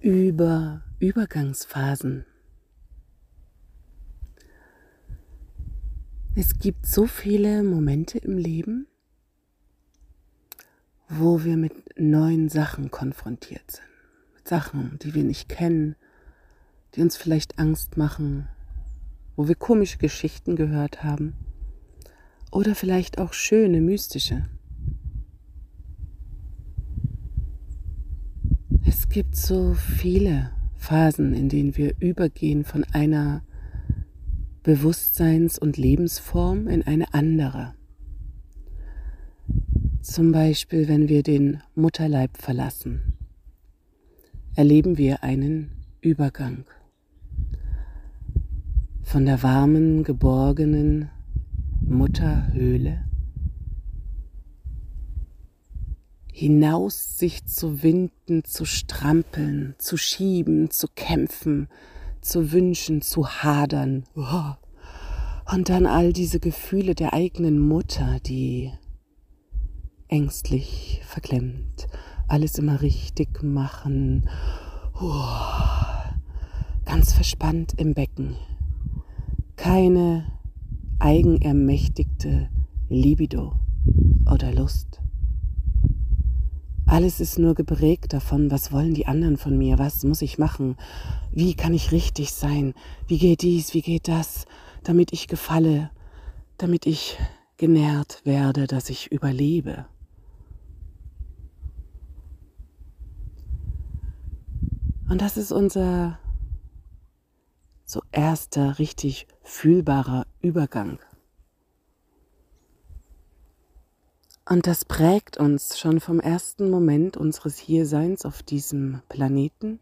über Übergangsphasen. Es gibt so viele Momente im Leben, wo wir mit neuen Sachen konfrontiert sind. Mit Sachen, die wir nicht kennen, die uns vielleicht Angst machen, wo wir komische Geschichten gehört haben oder vielleicht auch schöne, mystische. Es gibt so viele Phasen, in denen wir übergehen von einer Bewusstseins- und Lebensform in eine andere. Zum Beispiel, wenn wir den Mutterleib verlassen, erleben wir einen Übergang von der warmen, geborgenen Mutterhöhle hinaus sich zu winden, zu strampeln, zu schieben, zu kämpfen, zu wünschen, zu hadern. Und dann all diese Gefühle der eigenen Mutter, die ängstlich verklemmt, alles immer richtig machen, ganz verspannt im Becken. Keine eigenermächtigte Libido oder Lust. Alles ist nur geprägt davon, was wollen die anderen von mir, was muss ich machen, wie kann ich richtig sein, wie geht dies, wie geht das, damit ich gefalle, damit ich genährt werde, dass ich überlebe. Und das ist unser so erster richtig fühlbarer Übergang. Und das prägt uns schon vom ersten Moment unseres Hierseins auf diesem Planeten.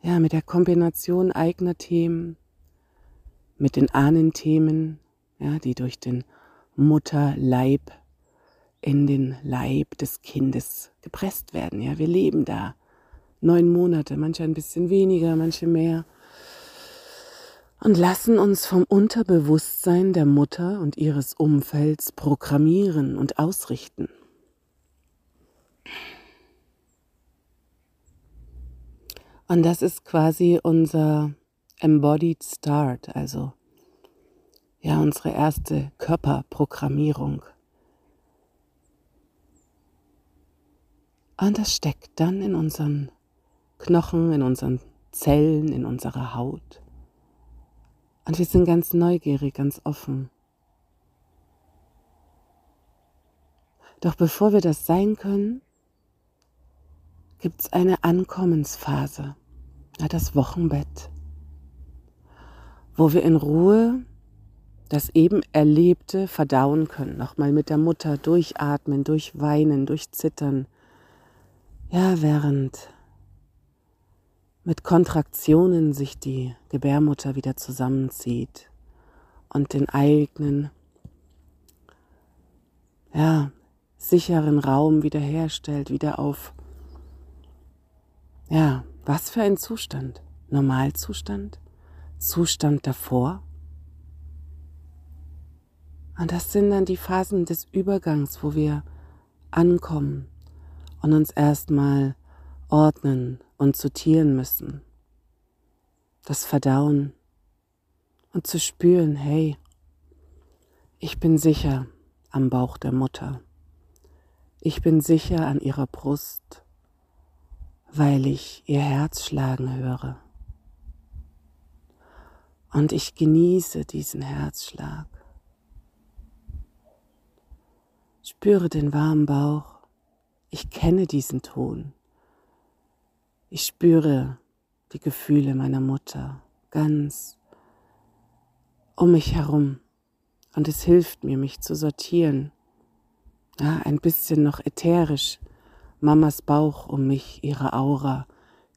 Ja, mit der Kombination eigener Themen, mit den Ahnenthemen, ja, die durch den Mutterleib in den Leib des Kindes gepresst werden. Ja, wir leben da neun Monate, manche ein bisschen weniger, manche mehr und lassen uns vom Unterbewusstsein der Mutter und ihres Umfelds programmieren und ausrichten. Und das ist quasi unser Embodied Start, also ja, unsere erste Körperprogrammierung. Und das steckt dann in unseren Knochen, in unseren Zellen, in unserer Haut. Und wir sind ganz neugierig, ganz offen. Doch bevor wir das sein können, gibt es eine Ankommensphase, das Wochenbett, wo wir in Ruhe das eben Erlebte verdauen können, nochmal mit der Mutter durchatmen, durchweinen, durchzittern. Ja, während mit Kontraktionen sich die Gebärmutter wieder zusammenzieht und den eigenen, ja, sicheren Raum wiederherstellt, wieder auf, ja, was für ein Zustand? Normalzustand? Zustand davor? Und das sind dann die Phasen des Übergangs, wo wir ankommen und uns erstmal ordnen und sortieren müssen. Das Verdauen und zu spüren, hey, ich bin sicher am Bauch der Mutter. Ich bin sicher an ihrer Brust, weil ich ihr Herz schlagen höre. Und ich genieße diesen Herzschlag. Spüre den warmen Bauch. Ich kenne diesen Ton. Ich spüre die Gefühle meiner Mutter ganz um mich herum und es hilft mir, mich zu sortieren. Ja, ein bisschen noch ätherisch. Mamas Bauch um mich, ihre Aura,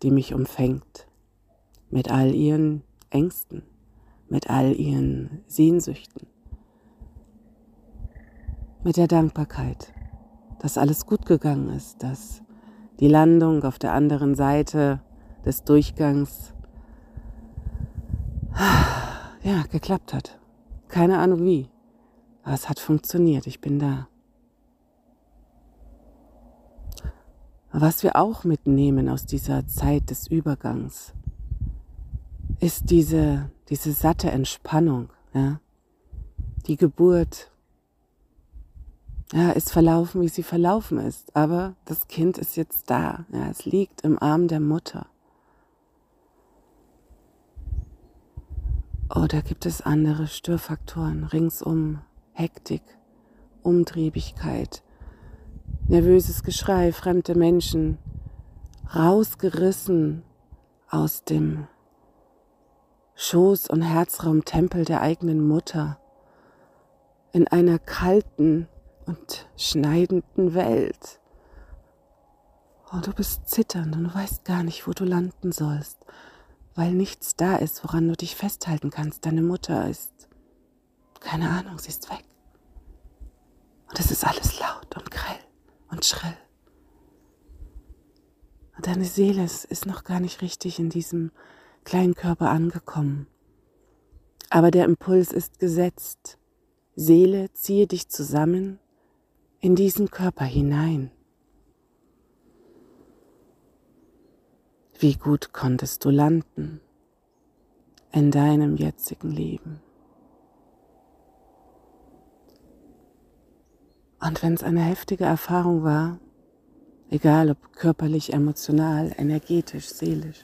die mich umfängt. Mit all ihren Ängsten, mit all ihren Sehnsüchten. Mit der Dankbarkeit, dass alles gut gegangen ist, dass die Landung auf der anderen Seite des Durchgangs ja, geklappt hat. Keine Ahnung wie. Aber es hat funktioniert. Ich bin da. Was wir auch mitnehmen aus dieser Zeit des Übergangs, ist diese, diese satte Entspannung. Ja? Die Geburt ja, ist verlaufen, wie sie verlaufen ist, aber das Kind ist jetzt da. Ja, es liegt im Arm der Mutter. Oder gibt es andere Störfaktoren ringsum? Hektik, Umtriebigkeit, nervöses Geschrei, fremde Menschen, rausgerissen aus dem Schoß- und Herzraumtempel der eigenen Mutter in einer kalten und schneidenden Welt. Und du bist zitternd und du weißt gar nicht, wo du landen sollst, weil nichts da ist, woran du dich festhalten kannst. Deine Mutter ist, keine Ahnung, sie ist weg. Und es ist alles laut und grell und schrill. Und deine Seele ist noch gar nicht richtig in diesem kleinen Körper angekommen. Aber der Impuls ist gesetzt. Seele, ziehe dich zusammen in diesen Körper hinein. Wie gut konntest du landen in deinem jetzigen Leben? Und wenn es eine heftige Erfahrung war, egal ob körperlich, emotional, energetisch, seelisch,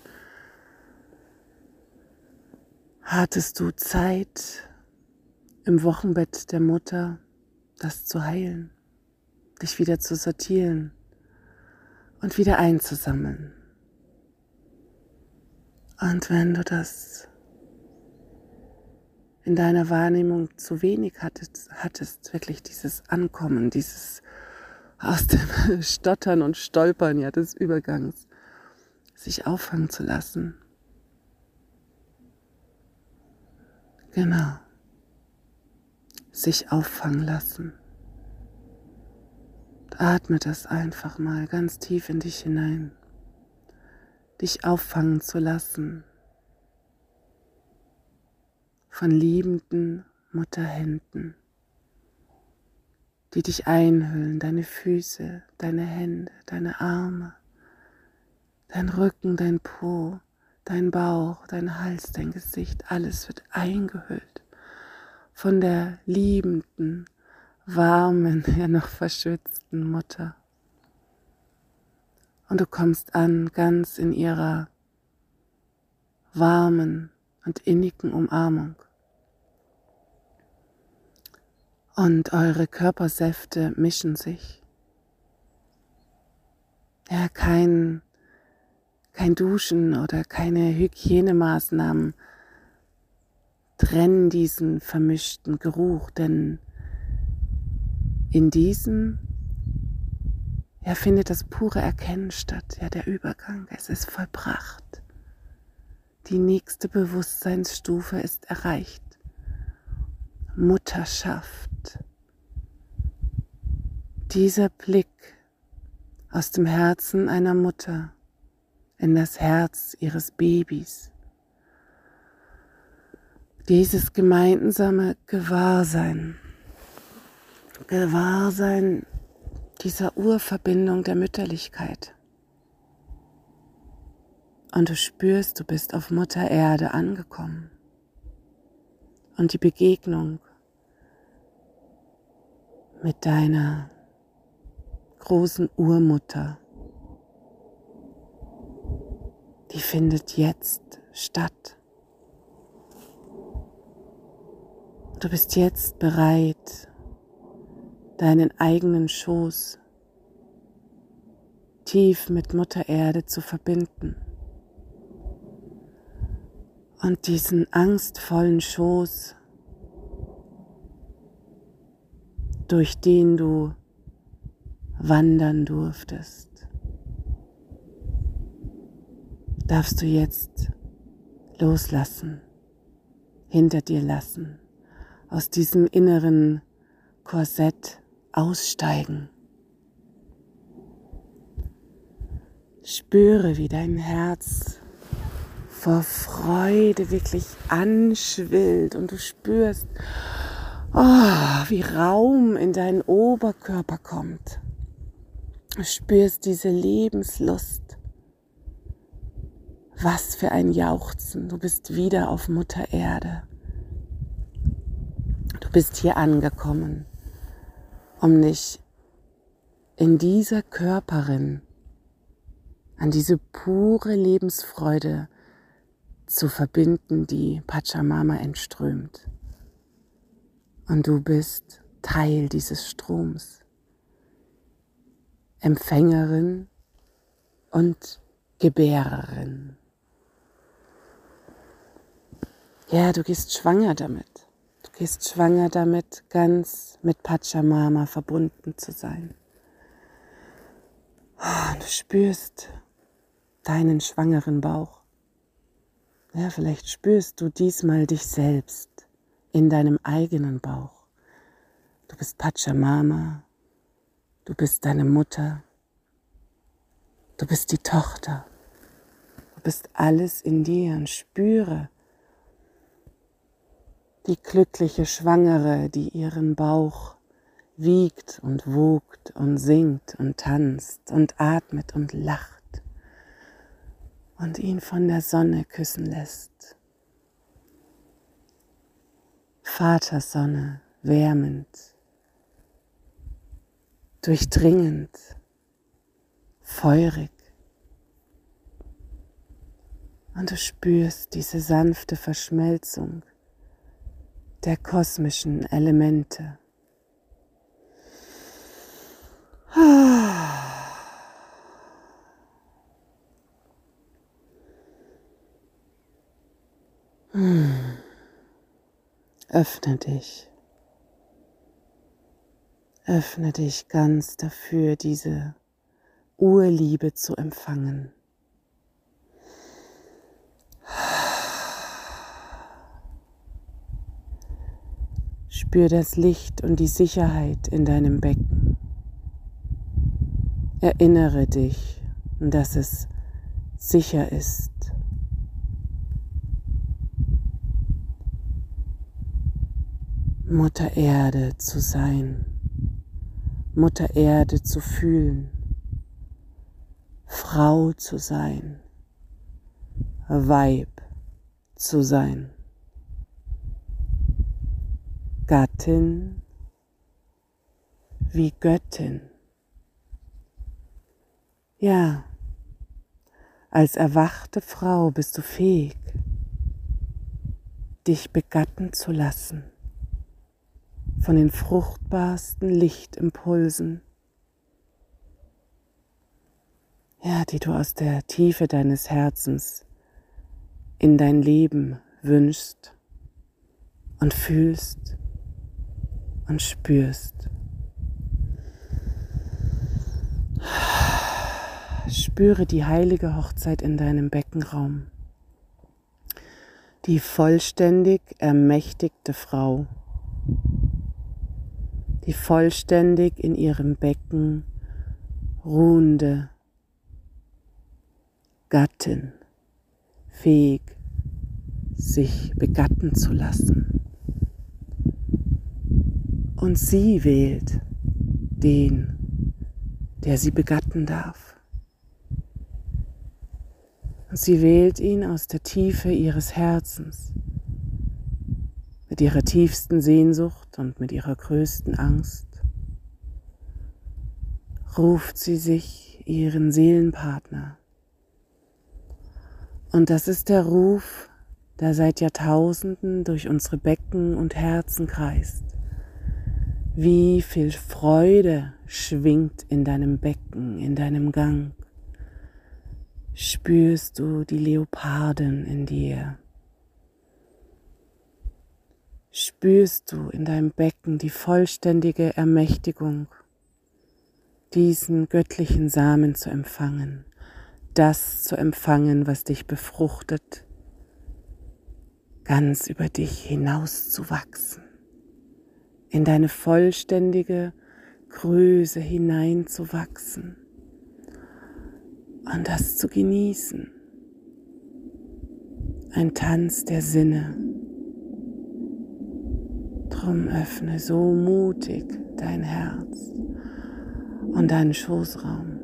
hattest du Zeit im Wochenbett der Mutter, das zu heilen, dich wieder zu sortieren und wieder einzusammeln. Und wenn du das in deiner Wahrnehmung zu wenig hattest, hattest wirklich dieses Ankommen, dieses aus dem Stottern und Stolpern ja des Übergangs, sich auffangen zu lassen. Genau. Sich auffangen lassen. Atme das einfach mal ganz tief in dich hinein. Dich auffangen zu lassen. Von liebenden Mutterhänden, die dich einhüllen, deine Füße, deine Hände, deine Arme, dein Rücken, dein Po, dein Bauch, dein Hals, dein Gesicht, alles wird eingehüllt von der liebenden, warmen, ja noch verschützten Mutter. Und du kommst an ganz in ihrer warmen und innigen Umarmung. und eure Körpersäfte mischen sich. Ja, kein, kein Duschen oder keine Hygienemaßnahmen trennen diesen vermischten Geruch, denn in diesem ja, findet das pure Erkennen statt, ja, der Übergang, es ist vollbracht. Die nächste Bewusstseinsstufe ist erreicht. Mutterschaft. Dieser Blick aus dem Herzen einer Mutter in das Herz ihres Babys. Dieses gemeinsame Gewahrsein, Gewahrsein dieser Urverbindung der Mütterlichkeit. Und du spürst, du bist auf Mutter Erde angekommen. Und die Begegnung mit deiner großen Urmutter. Die findet jetzt statt. Du bist jetzt bereit, deinen eigenen Schoß tief mit Mutter Erde zu verbinden und diesen angstvollen Schoß durch den du wandern durftest, darfst du jetzt loslassen, hinter dir lassen, aus diesem inneren Korsett aussteigen. Spüre, wie dein Herz vor Freude wirklich anschwillt und du spürst, oh, wie Raum in deinen Oberkörper kommt. Du spürst diese Lebenslust. Was für ein Jauchzen. Du bist wieder auf Mutter Erde. Du bist hier angekommen, um dich in dieser Körperin an diese pure Lebensfreude zu verbinden, die Pachamama entströmt. Und du bist Teil dieses Stroms, Empfängerin und Gebärerin. Ja, du gehst schwanger damit. Gehst schwanger damit, ganz mit Pachamama verbunden zu sein. Du spürst deinen schwangeren Bauch. Ja, vielleicht spürst du diesmal dich selbst in deinem eigenen Bauch. Du bist Pachamama, du bist deine Mutter, du bist die Tochter, du bist alles in dir und spüre die glückliche Schwangere, die ihren Bauch wiegt und wogt und singt und tanzt und atmet und lacht und ihn von der Sonne küssen lässt. Vatersonne, wärmend, durchdringend, feurig. Und du spürst diese sanfte Verschmelzung der kosmischen Elemente. Öffne dich. Öffne dich ganz dafür, diese Urliebe zu empfangen. Spür das Licht und die Sicherheit in deinem Becken. Erinnere dich, dass es sicher ist. Mutter Erde zu sein, Mutter Erde zu fühlen, Frau zu sein, Weib zu sein, Gattin wie Göttin. Ja, als erwachte Frau bist du fähig, dich begatten zu lassen von den fruchtbarsten Lichtimpulsen, ja, die du aus der Tiefe deines Herzens in dein Leben wünschst und fühlst und spürst. Spüre die heilige Hochzeit in deinem Beckenraum. Die vollständig ermächtigte Frau die vollständig in ihrem Becken ruhende Gattin, fähig, sich begatten zu lassen. Und sie wählt den, der sie begatten darf. Und sie wählt ihn aus der Tiefe ihres Herzens mit ihrer tiefsten Sehnsucht und mit ihrer größten Angst, ruft sie sich ihren Seelenpartner. Und das ist der Ruf, der seit Jahrtausenden durch unsere Becken und Herzen kreist. Wie viel Freude schwingt in deinem Becken, in deinem Gang. Spürst du die Leoparden in dir? spürst du in deinem Becken die vollständige Ermächtigung, diesen göttlichen Samen zu empfangen, das zu empfangen, was dich befruchtet, ganz über dich hinaus zu wachsen, in deine vollständige Größe hineinzuwachsen und das zu genießen. Ein Tanz der Sinne Drum öffne so mutig dein Herz und deinen Schoßraum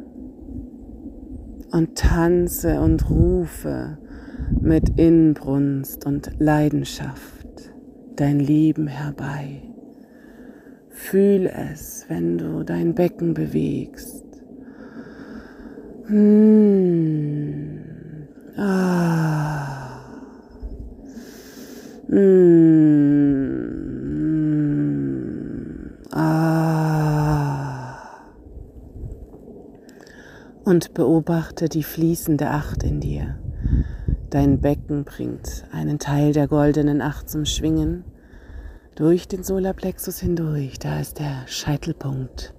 und tanze und rufe mit Inbrunst und Leidenschaft dein Leben herbei. Fühl es, wenn du dein Becken bewegst. Hm. Ah. Hm. Und beobachte die fließende Acht in dir. Dein Becken bringt einen Teil der goldenen Acht zum Schwingen durch den Solarplexus hindurch. Da ist der Scheitelpunkt,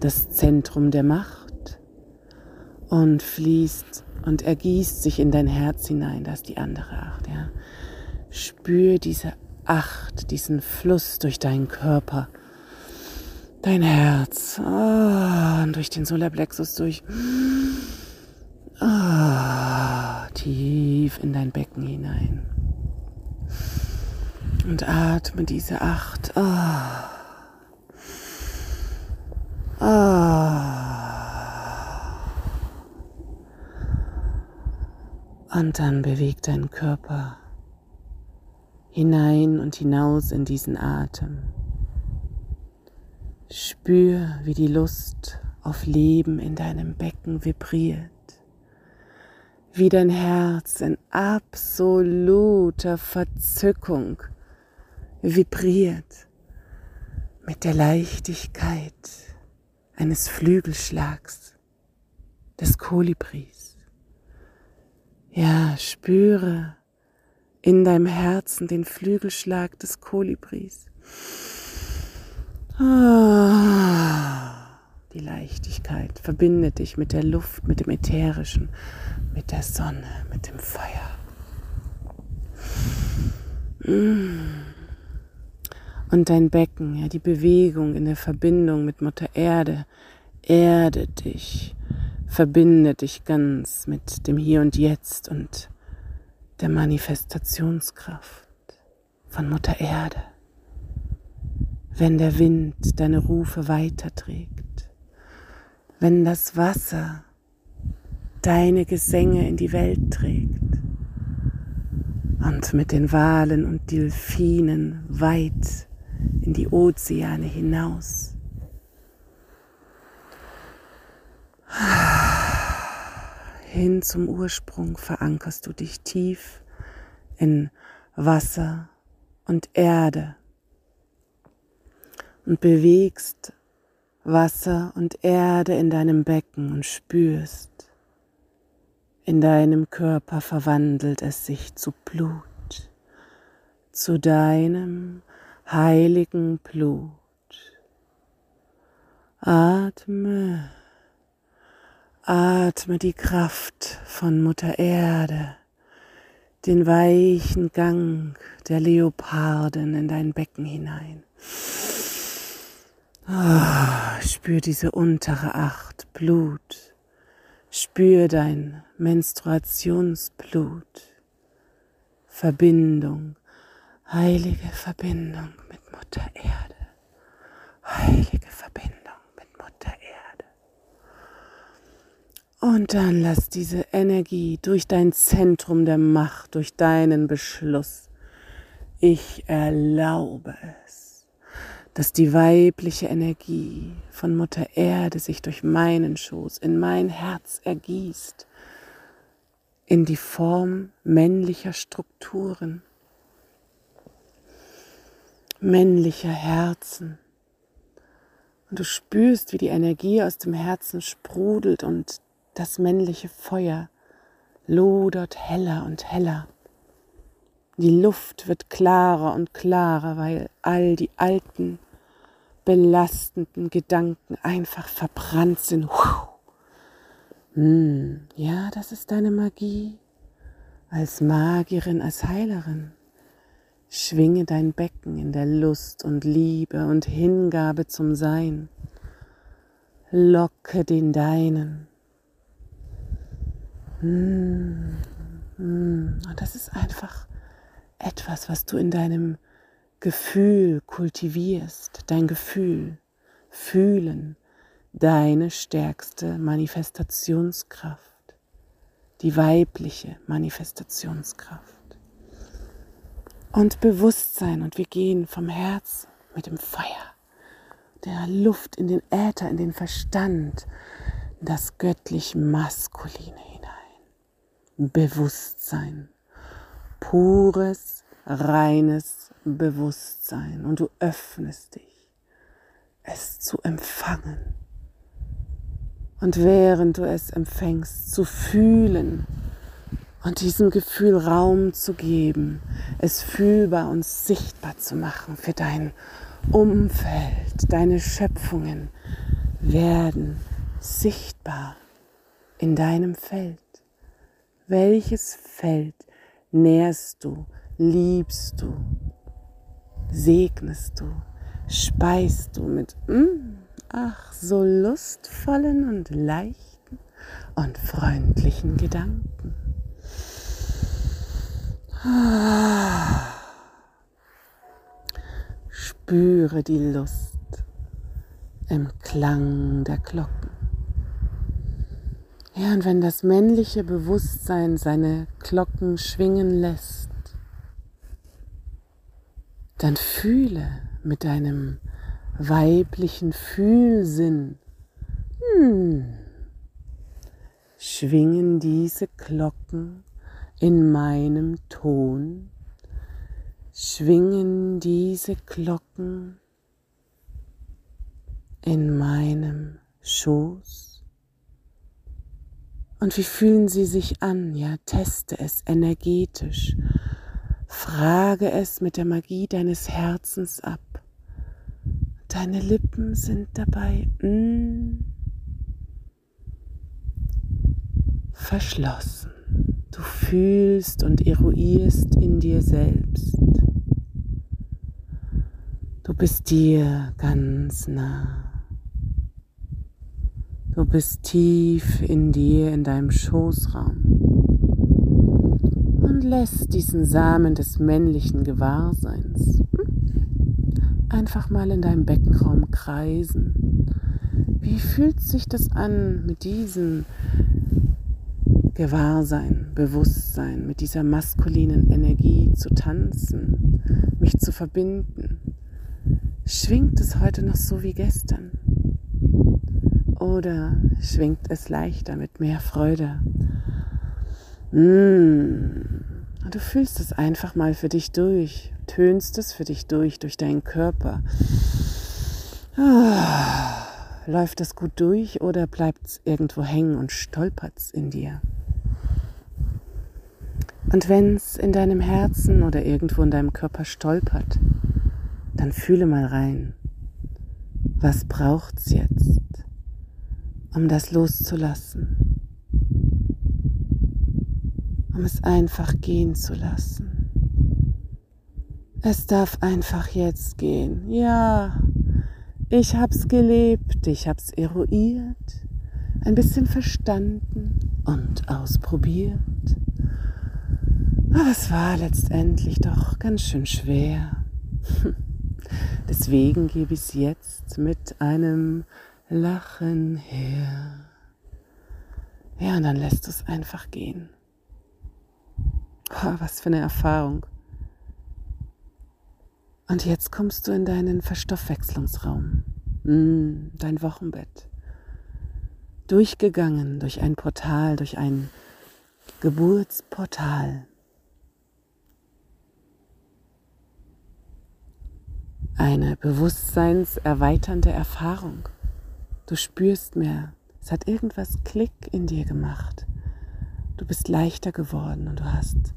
das Zentrum der Macht und fließt und ergießt sich in dein Herz hinein. Das ist die andere Acht. Ja. Spür diese Acht, diesen Fluss durch deinen Körper, dein Herz oh, und durch den Solarplexus durch. Oh, tief in dein Becken hinein. Und atme diese acht. Ah. Ah. Und dann bewegt dein Körper hinein und hinaus in diesen Atem. Spür, wie die Lust auf Leben in deinem Becken vibriert, wie dein Herz in absoluter Verzückung vibriert mit der Leichtigkeit eines Flügelschlags des Kolibris. Ja, spüre in deinem Herzen den Flügelschlag des Kolibris. Ah, die Leichtigkeit verbindet dich mit der Luft, mit dem Ätherischen, mit der Sonne, mit dem Feuer. Mmh und dein Becken, ja, die Bewegung in der Verbindung mit Mutter Erde, erde dich, verbinde dich ganz mit dem Hier und Jetzt und der Manifestationskraft von Mutter Erde. Wenn der Wind deine Rufe weiterträgt, wenn das Wasser deine Gesänge in die Welt trägt und mit den Walen und Delfinen weit in die Ozeane hinaus. Hin zum Ursprung verankerst du dich tief in Wasser und Erde und bewegst Wasser und Erde in deinem Becken und spürst, in deinem Körper verwandelt es sich zu Blut, zu deinem heiligen Blut. Atme, atme die Kraft von Mutter Erde, den weichen Gang der Leoparden in dein Becken hinein. Oh, spür diese untere Acht, Blut. Spür dein Menstruationsblut. Verbindung, heilige Verbindung Mutter Erde. Heilige Verbindung mit Mutter Erde. Und dann lass diese Energie durch dein Zentrum der Macht, durch deinen Beschluss. Ich erlaube es, dass die weibliche Energie von Mutter Erde sich durch meinen Schoß in mein Herz ergießt, in die Form männlicher Strukturen männlicher Herzen. Und du spürst, wie die Energie aus dem Herzen sprudelt und das männliche Feuer lodert heller und heller. Die Luft wird klarer und klarer, weil all die alten, belastenden Gedanken einfach verbrannt sind. Hm, ja, das ist deine Magie als Magierin, als Heilerin. Schwinge dein Becken in der Lust und Liebe und Hingabe zum Sein. Locke den Deinen. Mm, mm. Und das ist einfach etwas, was du in deinem Gefühl kultivierst, dein Gefühl, fühlen, deine stärkste Manifestationskraft, die weibliche Manifestationskraft. Und Bewusstsein und wir gehen vom Herz mit dem Feuer, der Luft in den Äther, in den Verstand, das göttlich Maskuline hinein. Bewusstsein, pures, reines Bewusstsein. Und du öffnest dich, es zu empfangen. Und während du es empfängst, zu fühlen und diesem Gefühl Raum zu geben, es fühlbar und sichtbar zu machen für dein Umfeld, deine Schöpfungen werden sichtbar in deinem Feld. Welches Feld nährst du, liebst du, segnest du, speist du mit mm, ach so lustvollen und leichten und freundlichen Gedanken. Spüre die Lust im Klang der Glocken. Ja, und wenn das männliche Bewusstsein seine Glocken schwingen lässt, dann fühle mit deinem weiblichen Fühlsinn, hm, schwingen diese Glocken in meinem Ton, schwingen diese Glocken in meinem Schoß. Und wie fühlen sie sich an? Ja, teste es energetisch. Frage es mit der Magie deines Herzens ab. Deine Lippen sind dabei mm, verschlossen. Du fühlst und eruierst in dir selbst. Du bist dir ganz nah. Du bist tief in dir, in deinem Schoßraum und lässt diesen Samen des männlichen Gewahrseins einfach mal in deinem Beckenraum kreisen. Wie fühlt sich das an, mit diesem Gewahrsein, Bewusstsein, mit dieser maskulinen Energie zu tanzen, mich zu verbinden? Schwingt es heute noch so wie gestern? Oder schwingt es leichter mit mehr Freude? Mmh. Du fühlst es einfach mal für dich durch, tönst es für dich durch, durch deinen Körper. Ah, läuft das gut durch oder bleibt es irgendwo hängen und stolpert es in dir? Und wenn es in deinem Herzen oder irgendwo in deinem Körper stolpert, dann fühle mal rein, was braucht es jetzt, um das loszulassen? um es einfach gehen zu lassen. Es darf einfach jetzt gehen. Ja, ich hab's gelebt, ich hab's eruiert, ein bisschen verstanden und ausprobiert. Aber es war letztendlich doch ganz schön schwer. Deswegen gebe ich es jetzt mit einem Lachen her. Ja, und dann lässt du es einfach gehen. Oh, was für eine Erfahrung. Und jetzt kommst du in deinen Verstoffwechslungsraum, mm, dein Wochenbett. Durchgegangen durch ein Portal, durch ein Geburtsportal. Eine bewusstseinserweiternde Erfahrung. Du spürst mehr. Es hat irgendwas Klick in dir gemacht. Du bist leichter geworden und du hast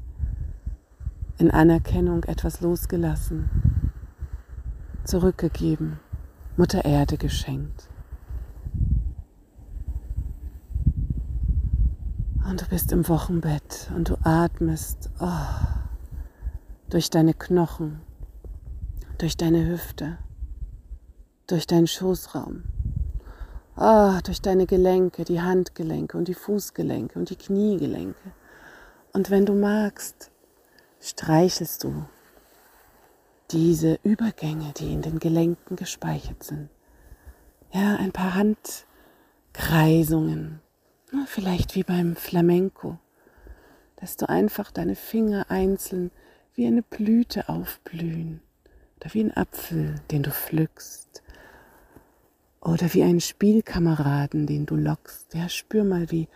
in Anerkennung etwas losgelassen, zurückgegeben, Mutter Erde geschenkt. Und du bist im Wochenbett und du atmest oh, durch deine Knochen, durch deine Hüfte, durch deinen Schoßraum, oh, durch deine Gelenke, die Handgelenke und die Fußgelenke und die Kniegelenke. Und wenn du magst, streichelst du diese Übergänge, die in den Gelenken gespeichert sind. Ja, ein paar Handkreisungen. Vielleicht wie beim Flamenco, dass du einfach deine Finger einzeln wie eine Blüte aufblühen oder wie ein Apfel, den du pflückst oder wie einen Spielkameraden, den du lockst. Ja, spür mal, wie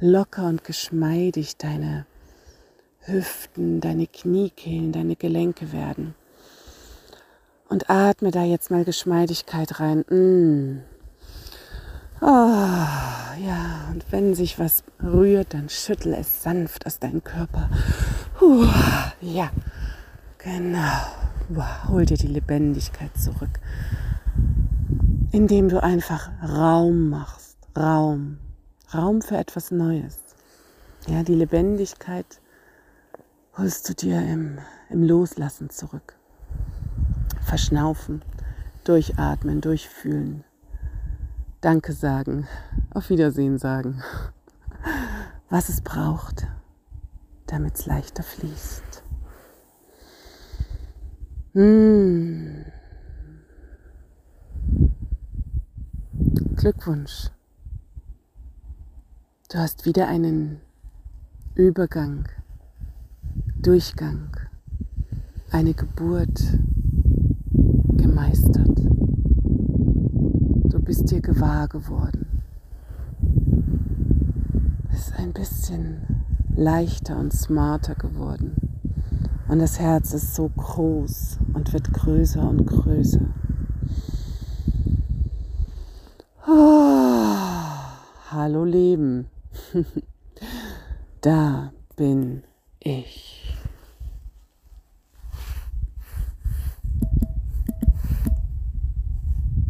locker und geschmeidig deine Hüften, deine Kniekehlen, deine Gelenke werden. Und atme da jetzt mal Geschmeidigkeit rein. Mm. Oh, ja, und wenn sich was rührt, dann schüttel es sanft aus deinem Körper. Puh, ja, genau. Hol dir die Lebendigkeit zurück, indem du einfach Raum machst. Raum. Raum für etwas Neues. Ja, die Lebendigkeit holst du dir im, im Loslassen zurück. Verschnaufen, durchatmen, durchfühlen. Danke sagen, auf Wiedersehen sagen, was es braucht, damit es leichter fließt. Mmh. Glückwunsch. Du hast wieder einen Übergang, Durchgang, eine Geburt gemeistert bist dir gewahr geworden. Es ist ein bisschen leichter und smarter geworden. Und das Herz ist so groß und wird größer und größer. Oh, hallo Leben. da bin ich.